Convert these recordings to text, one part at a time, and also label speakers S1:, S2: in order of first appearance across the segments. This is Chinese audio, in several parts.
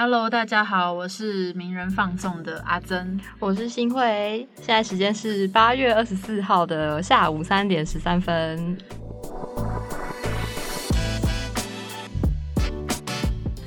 S1: Hello，大家好，我是名人放送的阿珍，
S2: 我是新慧，现在时间是八月二十四号的下午三点十三分。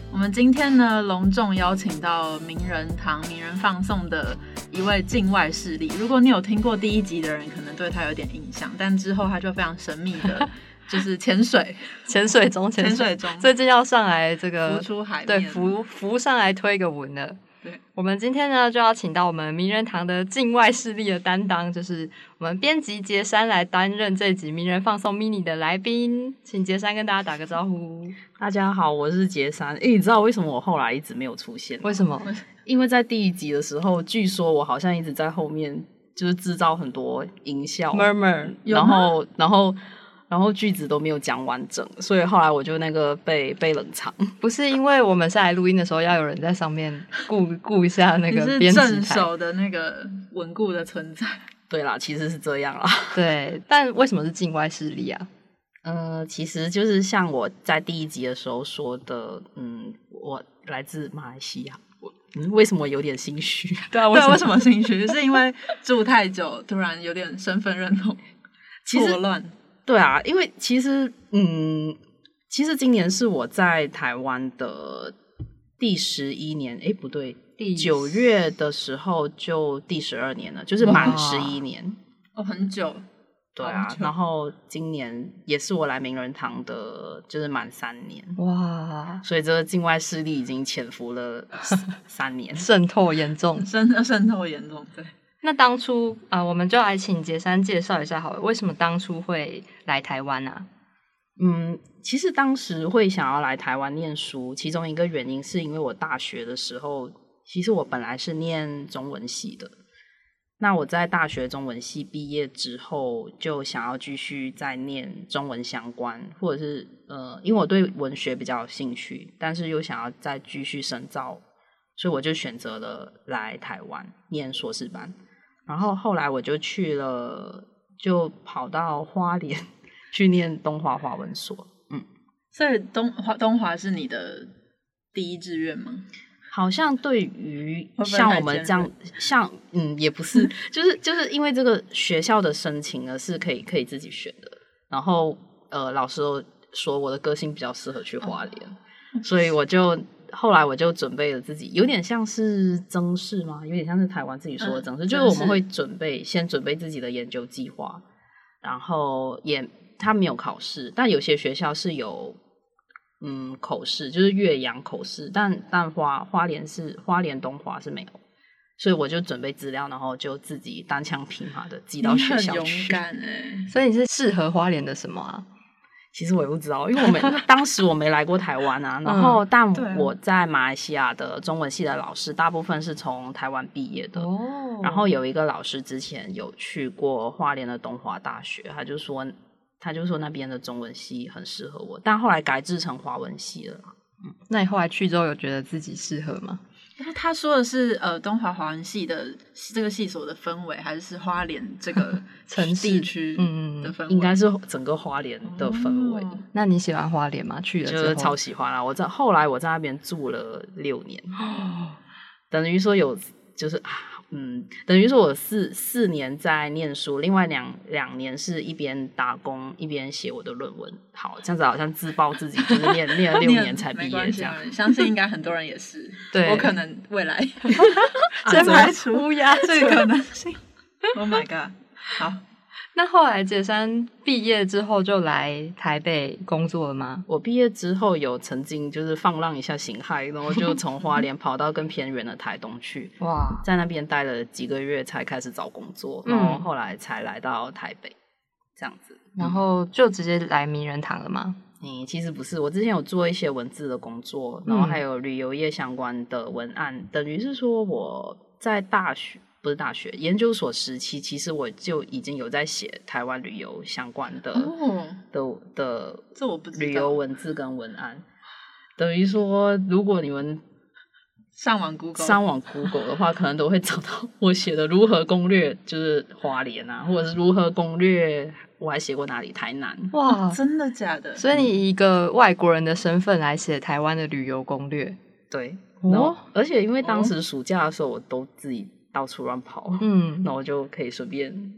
S1: 我们今天呢，隆重邀请到名人堂名人放送的一位境外势力。如果你有听过第一集的人，可能对他有点印象，但之后他就非常神秘的。就是潜水，
S2: 潜水中，
S1: 潜水中，
S2: 最近要上来这个
S1: 浮出海，
S2: 对，浮浮上来推个文了。
S1: 对，
S2: 我们今天呢就要请到我们名人堂的境外势力的担当，就是我们编辑杰山来担任这集名人放送 mini 的来宾，请杰山跟大家打个招呼。
S3: 大家好，我是杰山。哎，你知道为什么我后来一直没有出现？
S2: 为什么？
S3: 因为在第一集的时候，据说我好像一直在后面，就是制造很多音效
S2: ，murmur，
S3: 然后，然后。然后句子都没有讲完整，所以后来我就那个被被冷藏。
S2: 不是因为我们下来录音的时候要有人在上面顾顾一下那个编
S1: 辑手的那个稳固的存在。
S3: 对啦，其实是这样啦。
S2: 对，但为什么是境外势力啊？
S3: 呃，其实就是像我在第一集的时候说的，嗯，我来自马来西亚。我为什么有点心虚？
S1: 对啊，为什么心虚？是因为住太久，突然有点身份认同错乱。
S3: 对啊，因为其实，嗯，其实今年是我在台湾的第十一年，哎，不对，第九月的时候就第十二年了，就是满十一年。
S1: 哦，很久。
S3: 对啊，然后今年也是我来名人堂的，就是满三年
S2: 哇，
S3: 所以这个境外势力已经潜伏了三 年，
S2: 渗透严重，
S1: 真的渗透严重，对。
S2: 那当初啊，我们就来请杰山介绍一下好了，为什么当初会来台湾呢？
S3: 嗯，其实当时会想要来台湾念书，其中一个原因是因为我大学的时候，其实我本来是念中文系的。那我在大学中文系毕业之后，就想要继续再念中文相关，或者是呃，因为我对文学比较有兴趣，但是又想要再继续深造，所以我就选择了来台湾念硕士班。然后后来我就去了，就跑到花莲 去念东华华文所。嗯，
S1: 所以东华东华是你的第一志愿吗？
S3: 好像对于像我们这样，像嗯也不是，就是就是因为这个学校的申请呢是可以可以自己选的。然后呃老师说我的个性比较适合去花莲，所以我就。后来我就准备了自己，有点像是增试吗？有点像是台湾自己说的增试，就是我们会准备先准备自己的研究计划，然后也他没有考试，但有些学校是有嗯口试，就是岳阳口试，但但花花莲是花莲东华是没有，所以我就准备资料，然后就自己单枪匹马的寄到学校
S1: 去。勇敢哎！
S2: 所以你是适合花莲的什么啊？
S3: 其实我也不知道，因为我们 当时我没来过台湾啊。然后，但我在马来西亚的中文系的老师，大部分是从台湾毕业的。哦。然后有一个老师之前有去过花莲的东华大学，他就说，他就说那边的中文系很适合我，但后来改制成华文系了。
S2: 嗯。那你后来去之后有觉得自己适合吗？
S1: 他说的是呃，东华华文系的这个系所的氛围，还是是花莲这个
S2: 城
S1: 地区嗯的氛围？
S3: 应该是整个花莲的氛围。
S2: 那你喜欢花莲吗？去了
S3: 就是超喜欢啊！我在后来我在那边住了六年，等于说有就是啊。嗯，等于说我四四年在念书，另外两两年是一边打工一边写我的论文。好，这样子好像自曝自己就是念 念了六年才毕业这样。
S1: 相信应该很多人也是，
S2: 对
S1: 我可能未来
S2: 真排除乌鸦，
S1: 这个可能性。Oh my god！好。
S2: 那后来杰山毕业之后就来台北工作了吗？
S3: 我毕业之后有曾经就是放浪一下形骸，然后就从花莲 跑到更偏远的台东去，哇，在那边待了几个月才开始找工作，然后后来才来到台北这样子，
S2: 然后就直接来名人堂了吗？
S3: 嗯，其实不是，我之前有做一些文字的工作，然后还有旅游业相关的文案，等于是说我在大学。不是大学研究所时期，其实我就已经有在写台湾旅游相关的的的，
S1: 这我不
S3: 旅游文字跟文案。等于说，如果你们
S1: 上网 Google
S3: 上网 Google 的话，可能都会找到我写的如何攻略，就是花莲啊，或者是如何攻略，我还写过哪里台南。
S1: 哇，真的假的？
S2: 所以你一个外国人的身份来写台湾的旅游攻略。
S3: 对，哦，而且因为当时暑假的时候，我都自己到处乱跑，嗯，那我就可以顺便，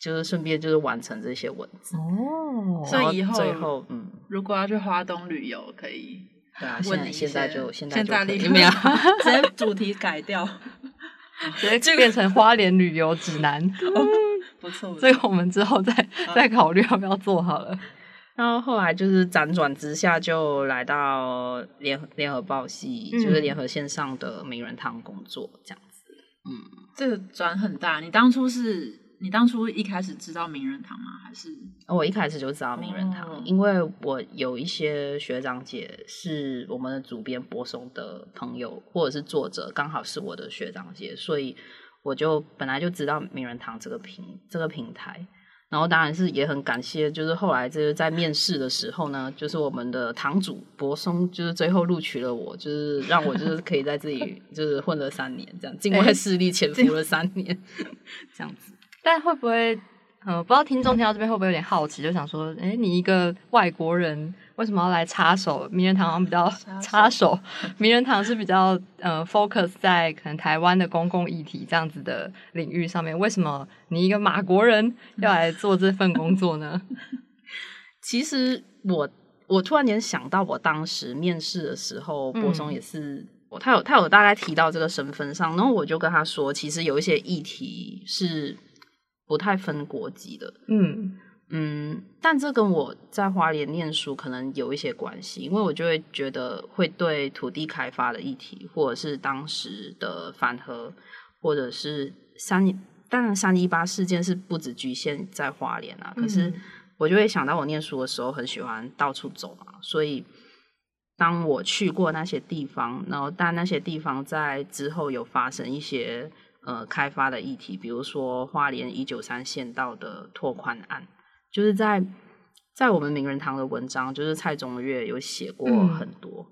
S3: 就是顺便就是完成这些文字
S1: 哦。所以以后
S3: 最后，嗯，
S1: 如果要去花东旅游，可以
S3: 对啊，现在现在就
S1: 现
S3: 在就
S1: 立没有 直接主题改掉，
S2: 直接就变成花莲旅游指南。
S1: 不错，
S2: 这个我们之后再再考虑要不要做好了。
S3: 然后后来就是辗转之下，就来到联联合报系，就是联合线上的名人堂工作这样子。
S1: 嗯，这个转很大。你当初是你当初一开始知道名人堂吗？还是
S3: 我一开始就知道名人堂，因为我有一些学长姐是我们的主编柏松的朋友，或者是作者，刚好是我的学长姐，所以我就本来就知道名人堂这个平这个平台。然后当然是也很感谢，就是后来就是在面试的时候呢，就是我们的堂主博松，就是最后录取了我，就是让我就是可以在这里 就是混了三年，这样境外势力潜伏了三年，这样子。
S2: 但会不会？呃，不知道听众听到这边会不会有点好奇，就想说，哎，你一个外国人为什么要来插手名人堂？好像比较 插手，名人堂是比较呃 focus 在可能台湾的公共议题这样子的领域上面。为什么你一个马国人要来做这份工作呢？
S3: 其实我我突然间想到，我当时面试的时候，柏松也是，他有他有大概提到这个身份上，然后我就跟他说，其实有一些议题是。不太分国籍的，嗯嗯，但这跟我在花莲念书可能有一些关系，因为我就会觉得会对土地开发的议题，或者是当时的反核，或者是三，当然三一八事件是不止局限在花莲啊，可是我就会想到我念书的时候很喜欢到处走嘛，所以当我去过那些地方，然后但那些地方在之后有发生一些。呃，开发的议题，比如说花莲一九三县道的拓宽案，就是在在我们名人堂的文章，就是蔡宗岳有写过很多，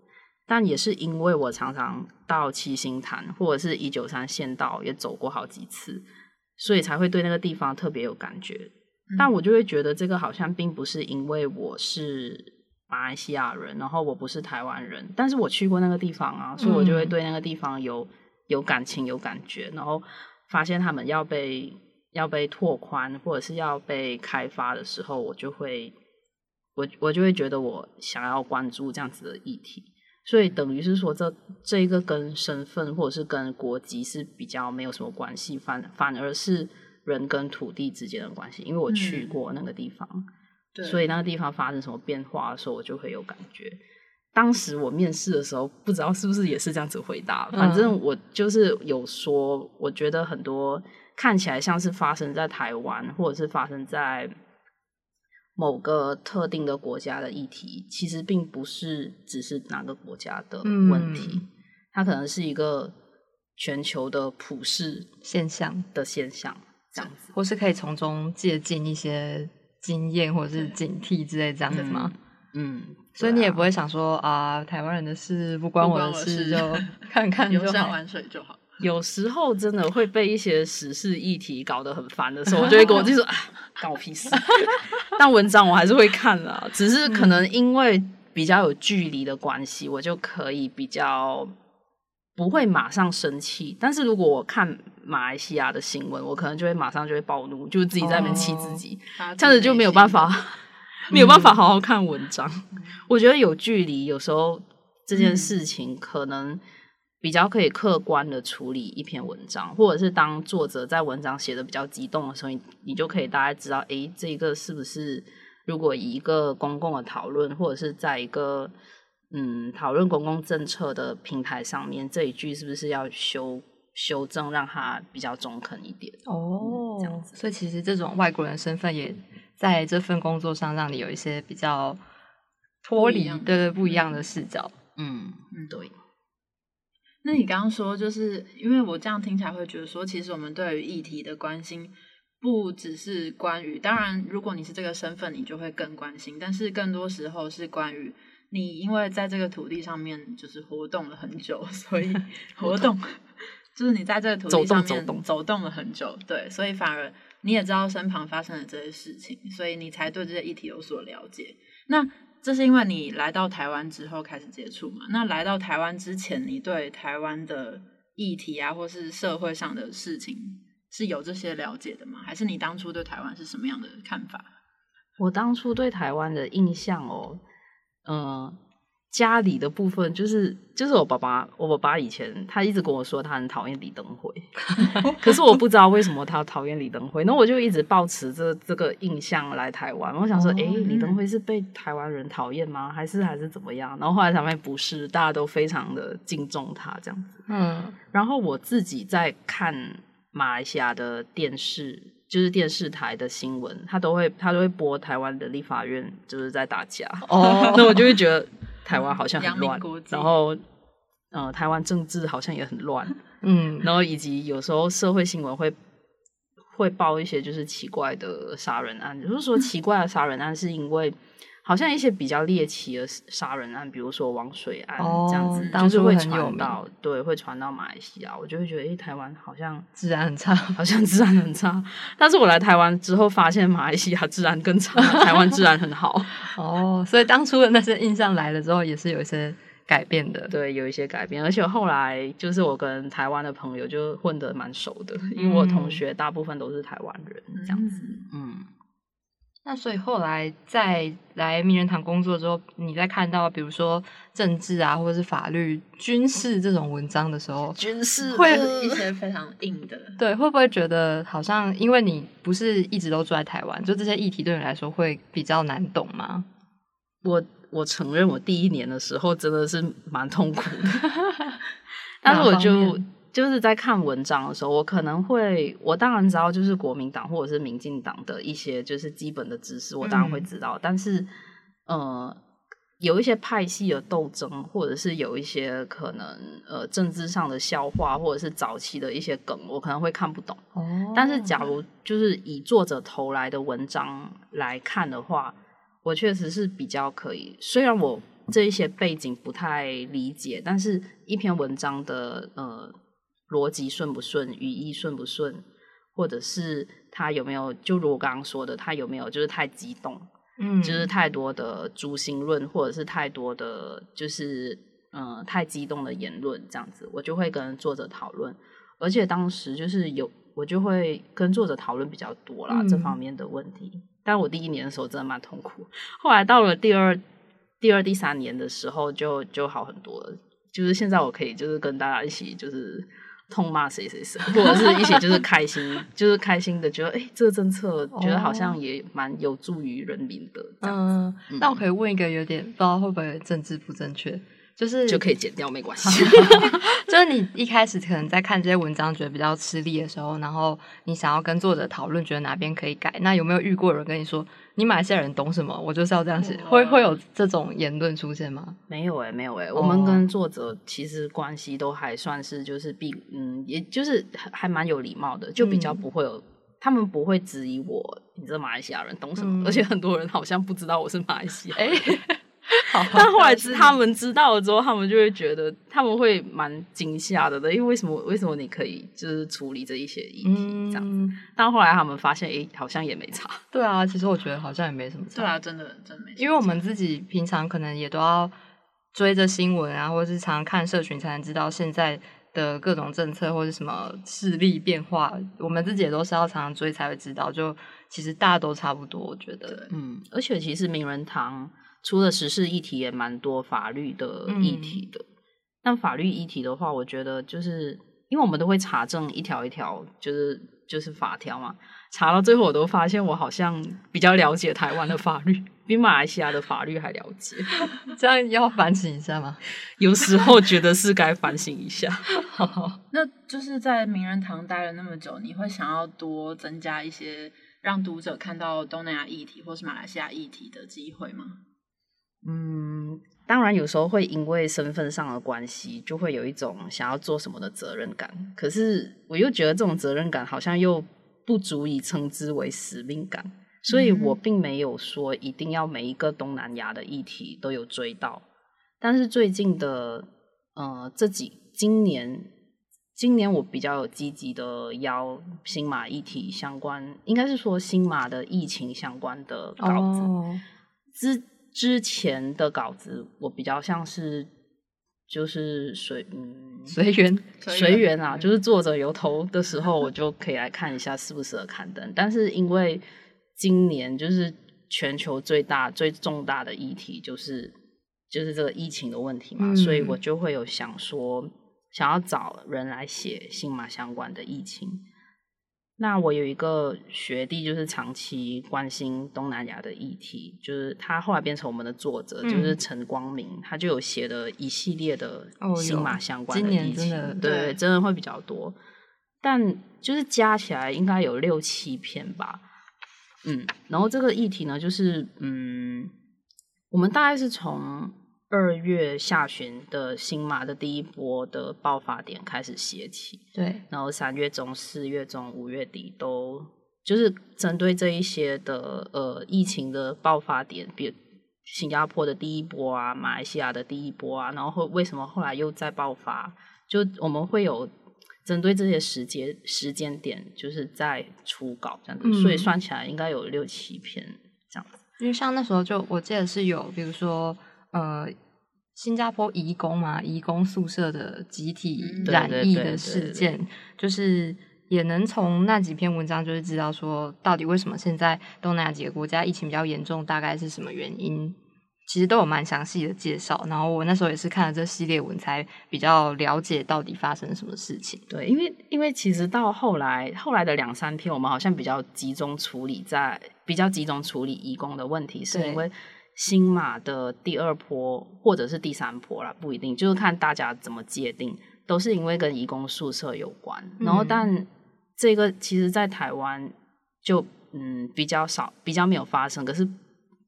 S3: 但也是因为我常常到七星潭或者是一九三县道也走过好几次，所以才会对那个地方特别有感觉。但我就会觉得这个好像并不是因为我是马来西亚人，然后我不是台湾人，但是我去过那个地方啊，所以我就会对那个地方有。有感情有感觉，然后发现他们要被要被拓宽或者是要被开发的时候，我就会我我就会觉得我想要关注这样子的议题，所以等于是说这这一个跟身份或者是跟国籍是比较没有什么关系，反反而是人跟土地之间的关系，因为我去过那个地方，所以那个地方发生什么变化的时候，我就会有感觉。当时我面试的时候，不知道是不是也是这样子回答。反正我就是有说，我觉得很多看起来像是发生在台湾，或者是发生在某个特定的国家的议题，其实并不是只是哪个国家的问题，它可能是一个全球的普世
S2: 现象
S3: 的现象，这样子，
S2: 或是可以从中借鉴一些经验或者是警惕之类这样子吗？嗯。所以你也不会想说啊，台湾人的事不关我的事，就看看
S1: 游山玩水就好。
S3: 有时候真的会被一些时事议题搞得很烦的时候，我就会跟我就说 啊，关我屁事。但文章我还是会看啦，只是可能因为比较有距离的关系，我就可以比较不会马上生气。但是如果我看马来西亚的新闻，我可能就会马上就会暴怒，就自己在那边气自己，这样子就没有办法。没有办法好好看文章，我觉得有距离，有时候这件事情可能比较可以客观的处理一篇文章，或者是当作者在文章写的比较激动的时候，你你就可以大概知道，诶，这个是不是如果以一个公共的讨论，或者是在一个嗯讨论公共政策的平台上面，这一句是不是要修修正，让它比较中肯一点？
S2: 哦，这样子，所以其实这种外国人身份也。在这份工作上，让你有一些比较脱离对对不一样的视角。
S3: 嗯嗯，对。
S1: 那你刚刚说，就是因为我这样听起来会觉得说，其实我们对于议题的关心，不只是关于，当然，如果你是这个身份，你就会更关心。但是更多时候是关于你，因为在这个土地上面就是活动了很久，所以 活动就是你在这个土地上面走动了很久，对，所以反而。你也知道身旁发生的这些事情，所以你才对这些议题有所了解。那这是因为你来到台湾之后开始接触嘛？那来到台湾之前，你对台湾的议题啊，或是社会上的事情是有这些了解的吗？还是你当初对台湾是什么样的看法？
S3: 我当初对台湾的印象哦，嗯。家里的部分就是就是我爸爸，我爸爸以前他一直跟我说他很讨厌李登辉，可是我不知道为什么他讨厌李登辉，那我就一直抱持这 这个印象来台湾。我想说，哎，李登辉是被台湾人讨厌吗？还是还是怎么样？然后后来才发现不是，大家都非常的敬重他这样子。嗯，然后我自己在看马来西亚的电视，就是电视台的新闻，他都会他都会播台湾的立法院就是在打架。哦，那我就会觉得。台湾好像很乱，然后，呃，台湾政治好像也很乱，嗯，然后以及有时候社会新闻会会报一些就是奇怪的杀人案，就是说奇怪的杀人案是因为好像一些比较猎奇的杀人案，比如说王水案这样子，就是会传到对，会传到马来西亚，我就会觉得，哎，台湾好像
S2: 治安很差，
S3: 好像治安很差。但是我来台湾之后，发现马来西亚治安更差，台湾治安很好。
S2: 哦，所以当初的那些印象来了之后，也是有一些改变的。
S3: 对，有一些改变，而且后来就是我跟台湾的朋友就混得蛮熟的，因为我同学大部分都是台湾人，这样子，嗯。
S2: 那所以后来在来名人堂工作之后，你在看到比如说政治啊，或者是法律、军事这种文章的时候，
S3: 军事
S1: 会一些非常硬的，
S2: 对，会不会觉得好像因为你不是一直都住在台湾，就这些议题对你来说会比较难懂吗？
S3: 我我承认，我第一年的时候真的是蛮痛苦的，但是我就。就是在看文章的时候，我可能会，我当然知道，就是国民党或者是民进党的一些就是基本的知识，我当然会知道。但是，呃，有一些派系的斗争，或者是有一些可能呃政治上的笑话，或者是早期的一些梗，我可能会看不懂。哦。但是，假如就是以作者投来的文章来看的话，我确实是比较可以。虽然我这一些背景不太理解，但是一篇文章的呃。逻辑顺不顺，语义顺不顺，或者是他有没有，就如我刚刚说的，他有没有就是太激动，嗯，就是太多的诛心论，或者是太多的，就是嗯太激动的言论这样子，我就会跟作者讨论，而且当时就是有我就会跟作者讨论比较多啦这方面的问题，但我第一年的时候真的蛮痛苦，后来到了第二、第二、第三年的时候就就好很多了，就是现在我可以就是跟大家一起就是。痛骂谁谁谁，或者是一起就是开心，就是开心的，觉得哎，这个政策觉得好像也蛮有助于人民的这样子。
S2: 那我可以问一个有点不知道会不会政治不正确？就是
S3: 就可以剪掉，没关系。
S2: 就是你一开始可能在看这些文章觉得比较吃力的时候，然后你想要跟作者讨论，觉得哪边可以改。那有没有遇过人跟你说，你马来西亚人懂什么？我就是要这样写，会会有这种言论出现吗？
S3: 没有哎，没有哎。我们跟作者其实关系都还算是就是比嗯，也就是还蛮有礼貌的，就比较不会有他们不会质疑我，你这马来西亚人懂什么？而且很多人好像不知道我是马来西亚。但后来他们知道了之后，他们就会觉得他们会蛮惊吓的的，因为为什么？为什么你可以就是处理这一些议题这样子？但后来他们发现，哎，好像也没差。
S2: 对啊，其实我觉得好像也没什么差。
S1: 对啊，真的真没。
S2: 因为我们自己平常可能也都要追着新闻啊，或者是常看社群，才能知道现在的各种政策或者什么势力变化。我们自己也都是要常常追才会知道。就其实大家都差不多，我觉得。
S3: 嗯，而且其实名人堂。除了时事议题，也蛮多法律的议题的。但法律议题的话，我觉得就是因为我们都会查证一条一条，就是就是法条嘛。查到最后，我都发现我好像比较了解台湾的法律，比马来西亚的法律还了解。
S2: 这样要反省一下吗？
S3: 有时候觉得是该反省一下。
S1: 那就是在名人堂待了那么久，你会想要多增加一些让读者看到东南亚议题或是马来西亚议题的机会吗？
S3: 嗯，当然有时候会因为身份上的关系，就会有一种想要做什么的责任感。可是我又觉得这种责任感好像又不足以称之为使命感，所以我并没有说一定要每一个东南亚的议题都有追到。但是最近的呃这几今年，今年我比较有积极的邀新马议题相关，应该是说新马的疫情相关的稿子之。之前的稿子我比较像是就是随嗯
S2: 随缘
S3: 随缘啊，就是作者有头的时候，我就可以来看一下适不适合刊登。但是因为今年就是全球最大最重大的议题就是就是这个疫情的问题嘛，所以我就会有想说想要找人来写新马相关的疫情。那我有一个学弟，就是长期关心东南亚的议题，就是他后来变成我们的作者，就是陈光明，他就有写的一系列的新马相关的议题，对，真的会比较多，但就是加起来应该有六七篇吧，嗯，然后这个议题呢，就是嗯，我们大概是从。二月下旬的新马的第一波的爆发点开始写起，
S2: 对，
S3: 然后三月中、四月中、五月底都就是针对这一些的呃疫情的爆发点，比如新加坡的第一波啊，马来西亚的第一波啊，然后为什么后来又再爆发？就我们会有针对这些时间时间点，就是在初稿这样子，所以算起来应该有六七篇这样子。
S2: 因为像那时候就我记得是有，比如说。呃，新加坡移工嘛，移工宿舍的集体染疫的事件，就是也能从那几篇文章就是知道说，到底为什么现在东南亚几个国家疫情比较严重，大概是什么原因？其实都有蛮详细的介绍。然后我那时候也是看了这系列文，才比较了解到底发生什么事情。
S3: 对，因为因为其实到后来后来的两三篇，我们好像比较集中处理在比较集中处理移工的问题，是因为。新马的第二波或者是第三波啦，不一定，就是看大家怎么界定，都是因为跟移工宿舍有关。然后，但这个其实，在台湾就嗯比较少，比较没有发生。可是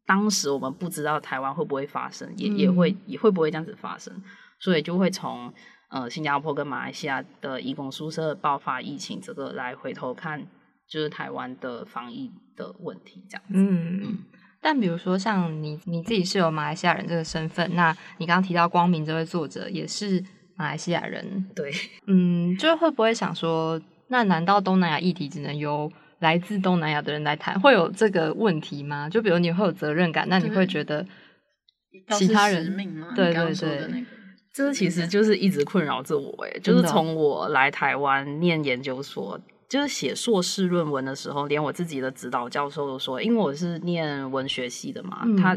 S3: 当时我们不知道台湾会不会发生，也也会也会不会这样子发生，所以就会从呃新加坡跟马来西亚的移工宿舍爆发疫情这个来回头看，就是台湾的防疫的问题这样子。嗯。
S2: 但比如说，像你你自己是有马来西亚人这个身份，那你刚刚提到光明这位作者也是马来西亚人，
S3: 对，
S2: 嗯，就会不会想说，那难道东南亚议题只能由来自东南亚的人来谈，会有这个问题吗？就比如你会有责任感，那你会觉得其他人对对对，
S3: 这其实就是一直困扰着我，哎，就是从我来台湾念研究所。就是写硕士论文的时候，连我自己的指导教授都说，因为我是念文学系的嘛，他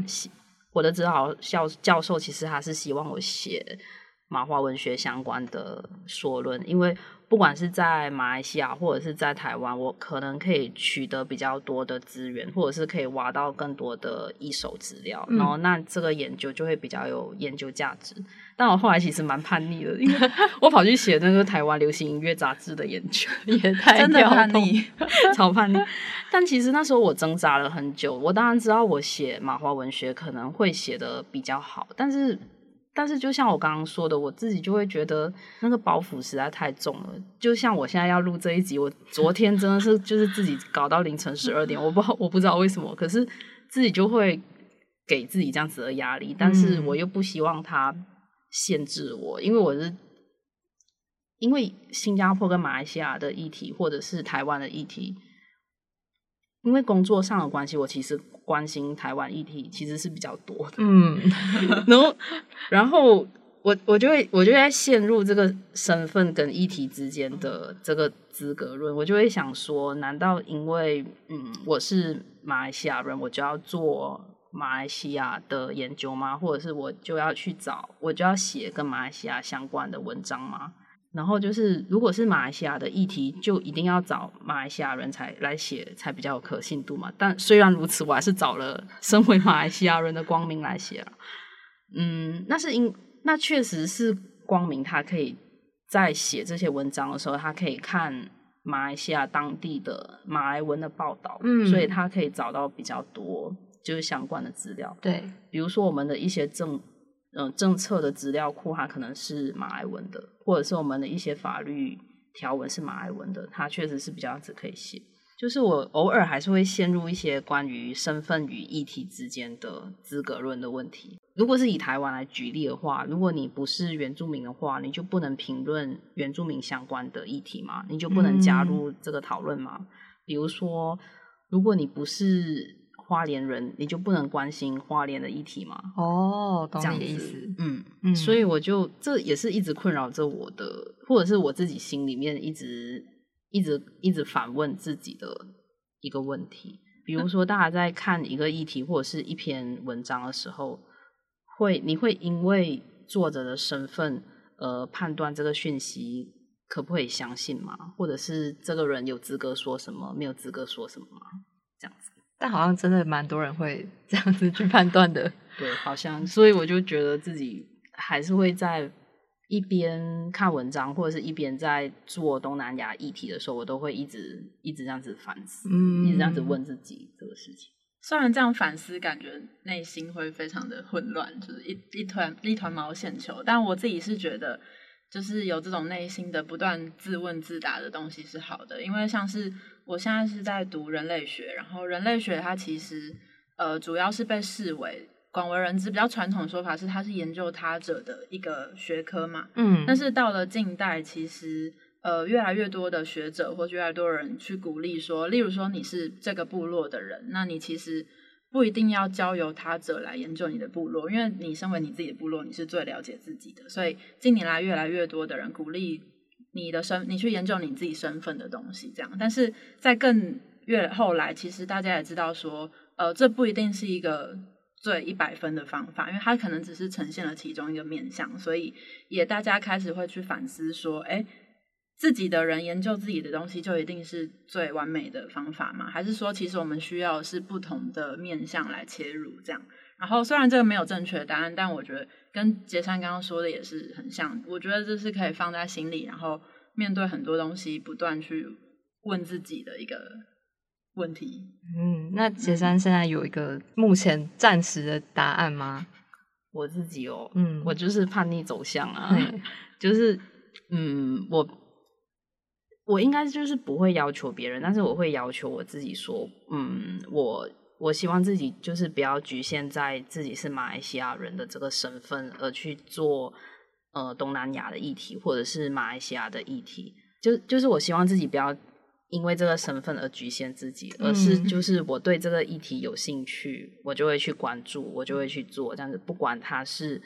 S3: 我的指导教教授其实他是希望我写马华文学相关的硕论，因为。不管是在马来西亚或者是在台湾，我可能可以取得比较多的资源，或者是可以挖到更多的一手资料，然后那这个研究就会比较有研究价值。但我后来其实蛮叛逆的，因为 我跑去写那个台湾流行音乐杂志的研究，
S2: 也太
S1: 真的叛逆，
S3: 超叛逆。但其实那时候我挣扎了很久，我当然知道我写马华文学可能会写的比较好，但是。但是，就像我刚刚说的，我自己就会觉得那个包袱实在太重了。就像我现在要录这一集，我昨天真的是就是自己搞到凌晨十二点，我不我不知道为什么，可是自己就会给自己这样子的压力。但是我又不希望它限制我，因为我是因为新加坡跟马来西亚的议题，或者是台湾的议题。因为工作上的关系，我其实关心台湾议题其实是比较多的。嗯，然后，然后我我就会我就在陷入这个身份跟议题之间的这个资格论，我就会想说，难道因为嗯我是马来西亚人，我就要做马来西亚的研究吗？或者是我就要去找我就要写跟马来西亚相关的文章吗？然后就是，如果是马来西亚的议题，就一定要找马来西亚人才来写，才比较有可信度嘛。但虽然如此，我还是找了 身为马来西亚人的光明来写了。嗯，那是因那确实是光明，他可以在写这些文章的时候，他可以看马来西亚当地的马来文的报道，嗯，所以他可以找到比较多就是相关的资料。
S2: 对，
S3: 比如说我们的一些政。嗯，政策的资料库它可能是马来文的，或者是我们的一些法律条文是马来文的，它确实是比较只可以写。就是我偶尔还是会陷入一些关于身份与议题之间的资格论的问题。如果是以台湾来举例的话，如果你不是原住民的话，你就不能评论原住民相关的议题吗？你就不能加入这个讨论吗？比如说，如果你不是。花莲人，你就不能关心花莲的议题吗？
S2: 哦，懂
S3: 这样
S2: 你的意思。
S3: 嗯，
S2: 嗯，
S3: 所以我就这也是一直困扰着我的，或者是我自己心里面一直一直一直反问自己的一个问题。比如说，大家在看一个议题或者是一篇文章的时候，会你会因为作者的身份而判断这个讯息可不可以相信吗？或者是这个人有资格说什么，没有资格说什么吗？这样子。
S2: 但好像真的蛮多人会 这样子去判断的。
S3: 对，好像，所以我就觉得自己还是会在一边看文章，或者是一边在做东南亚议题的时候，我都会一直一直这样子反思，
S2: 嗯
S3: 一直这样子问自己这个事情。
S1: 虽然这样反思，感觉内心会非常的混乱，就是一一团一团毛线球。但我自己是觉得，就是有这种内心的不断自问自答的东西是好的，因为像是我现在是在读人类学，然后人类学它其实呃主要是被视为广为人知比较传统的说法是它是研究他者的一个学科嘛，
S2: 嗯，
S1: 但是到了近代，其实呃越来越多的学者或者越来越多人去鼓励说，例如说你是这个部落的人，那你其实不一定要交由他者来研究你的部落，因为你身为你自己的部落，你是最了解自己的。所以近年来越来越多的人鼓励你的身，你去研究你自己身份的东西，这样。但是在更越后来，其实大家也知道说，呃，这不一定是一个最一百分的方法，因为它可能只是呈现了其中一个面向，所以也大家开始会去反思说，哎，自己的人研究自己的东西就一定是最完美的方法吗？还是说，其实我们需要是不同的面向来切入这样？然后虽然这个没有正确的答案，但我觉得跟杰山刚刚说的也是很像。我觉得这是可以放在心里，然后面对很多东西，不断去问自己的一个问题。
S2: 嗯，那杰山现在有一个目前暂时的答案吗？
S3: 我自己哦，
S2: 嗯
S3: 我就是叛逆走向啊，
S2: 对
S3: 就是嗯，我我应该就是不会要求别人，但是我会要求我自己说，嗯，我我希望自己就是不要局限在自己是马来西亚人的这个身份而去做呃东南亚的议题或者是马来西亚的议题，就就是我希望自己不要。因为这个身份而局限自己，而是
S2: 嗯
S3: 就是我对这个议题有兴趣，我就会去关注，我就会去做，这样子，不管它是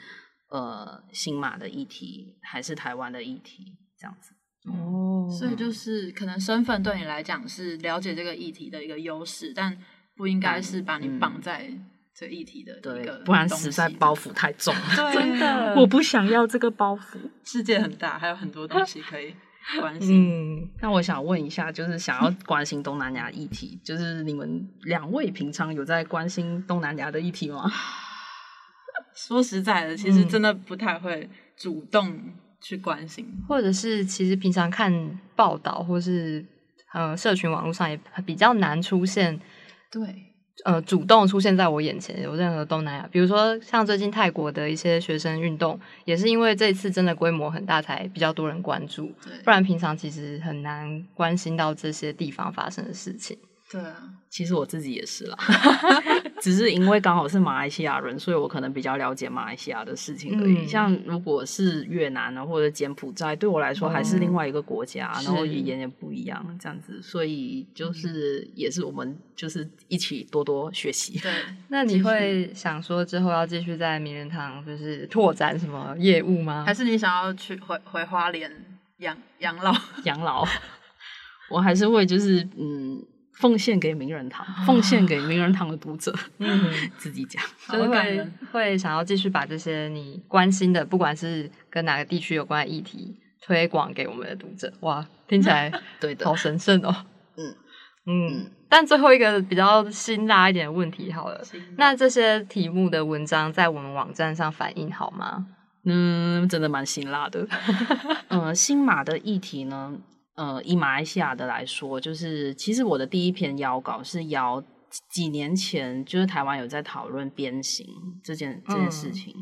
S3: 呃新马的议题还是台湾的议题，这样子。
S2: 哦
S1: 所以就是可能身份对你来讲是了解这个议题的一个优势，但不应该是把你绑在这个议题的一
S3: 对
S1: 个，
S3: 不然实在包袱太重。
S1: 对
S2: 真的
S3: 我不想要这个包袱。
S1: 世界很大，还有很多东西可以关心。
S2: 嗯，
S3: 那我想问一下，就是想要关心东南亚议题，就是你们两位平常有在关心东南亚的议题吗？
S1: 说实在的，其实
S2: 嗯
S1: 真的不太会主动去关心。
S2: 或者是其实平常看报道或是呃社群网络上也比较难出现
S1: 对，
S2: 呃主动出现在我眼前有任何东南亚，比如说像最近泰国的一些学生运动，也是因为这次真的规模很大，才比较多人关注，
S1: 对，
S2: 不然平常其实很难关心到这些地方发生的事情。
S1: 对啊，
S3: 其实我自己也是啦，只是因为刚好是马来西亚人，所以我可能比较了解马来西亚的事情而已。
S2: 嗯
S3: 像如果是越南啊或者柬埔寨，对我来说还是另外一个国家，
S2: 是
S3: 然后语言也不一样，这样子，所以就是也是我们就是一起多多学习。
S1: 对，
S2: 那你会想说之后要继续在名人堂就是拓展什么业务吗？
S1: 还是你想要去回回花莲养养老？
S3: 养老，我还是会就是嗯。奉献给名人堂，奉献给名人堂的读者，
S2: 嗯，
S3: 自己讲。
S2: 就是会会想要继续把这些你关心的，不管是跟哪个地区有关的议题，推广给我们的读者。哇，听起来
S3: 对的
S2: 好神圣哦。
S3: 嗯
S2: 嗯，但最后一个比较辛辣一点的问题好了，那这些题目的文章在我们网站上反映好吗？
S3: 嗯，真的蛮辛辣的。嗯，新马的议题呢，呃，以马来西亚的来说，就是其实我的第一篇邀稿是邀几年前，就是台湾有在讨论鞭刑这件这件事情，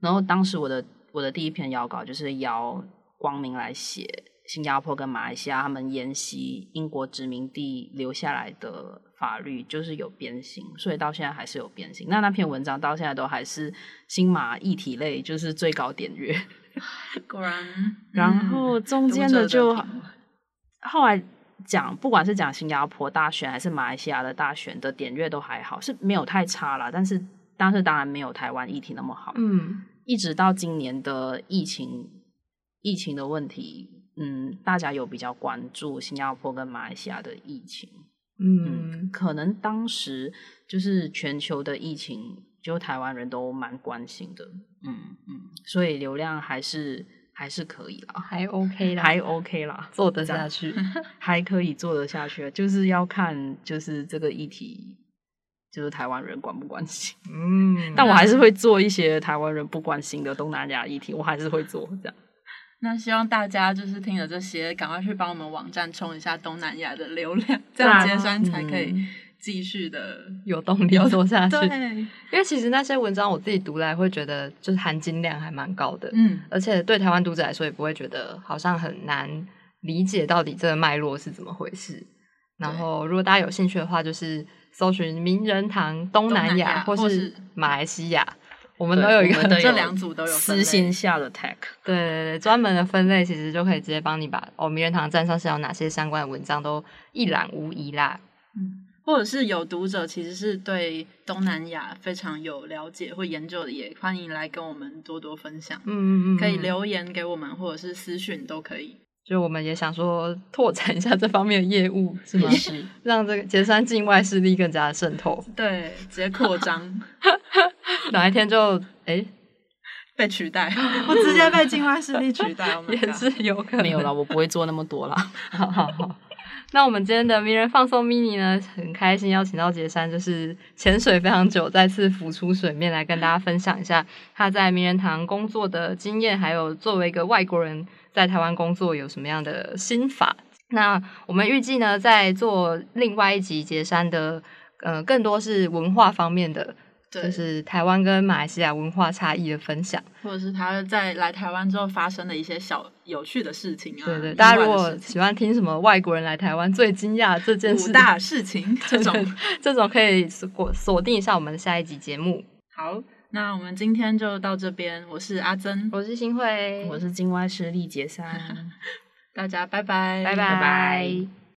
S3: 然后当时我的我的第一篇邀稿就是邀光明来写新加坡跟马来西亚他们沿袭英国殖民地留下来的法律，就是有鞭刑，所以到现在还是有鞭刑。那那篇文章到现在都还是新马议题类，就是最高点阅。
S1: 果然，
S3: 然后中间
S1: 的
S3: 的就后来讲，不管是讲新加坡大选还是马来西亚的大选的点阅都还好，是没有太差啦。但是，但是当然没有台湾议题那么好。
S2: 嗯，
S3: 一直到今年的疫情，疫情的问题，嗯，大家有比较关注新加坡跟马来西亚的疫情。
S2: 嗯，
S3: 可能当时就是全球的疫情，就台湾人都蛮关心的。嗯嗯，所以流量还是。还是可以啦，
S2: 还 OK 啦，
S3: 还 OK 啦，
S2: 做得下去，
S3: 还可以做得下去，就是要看就是这个议题，就是台湾人关不关心。
S2: 嗯，
S3: 但我还是会做一些台湾人不关心的东南亚议题，我还是会做这样。
S1: 那希望大家就是听了这些，赶快去帮我们网站冲一下东南亚的流量，这样接山才可以。继续的
S2: 有动力做下去，
S1: 对，因
S2: 为其实那些文章我自己读来会觉得，就是含金量还蛮高的，
S1: 嗯，
S2: 而且对台湾读者来说也不会觉得好像很难理解到底这个脉络是怎么回事。然后如果大家有兴趣的话，就是搜寻名人堂东南亚或是马来西亚，我们都有一个
S1: 这两组都有
S3: 私心下的 tag，
S2: 对对对，专门的分类其实就可以直接帮你把哦名人堂站上是有哪些相关的文章都一览无遗啦，
S1: 嗯。或者是有读者其实是对东南亚非常有了解或研究的，也欢迎来跟我们多多分享。
S2: 嗯嗯嗯，
S1: 可以留言给我们，或者是私讯都可以。
S2: 就我们也想说拓展一下这方面的业务，是吗？
S3: 是
S2: 让这个杰山境外势力更加的渗透。
S1: 对，直接扩张。
S2: 哪一天就哎
S1: 被取代，我直接被境外势力取代，
S2: 也是有可能。
S3: 没有了，我不会做那么多了。
S2: 好好好。那我们今天的名人放送 mini 呢，很开心邀请到杰山，就是潜水非常久，再次浮出水面来跟大家分享一下他在名人堂工作的经验，还有作为一个外国人在台湾工作有什么样的心法。那我们预计呢，在做另外一集杰山的，呃，更多是文化方面的。就是台湾跟马来西亚文化差异的分享，
S1: 或者是他在来台湾之后发生的一些小有趣的事情啊。
S2: 对对，大家如果喜欢听什么外国人来台湾最惊讶这件事
S1: 大事情 这种，
S2: 这种可以锁锁定一下我们的下一集节目。
S1: 好，那我们今天就到这边。我是阿珍，
S2: 我是新慧，
S3: 我是境外师力杰三，
S1: 大家拜拜，
S2: 拜拜拜。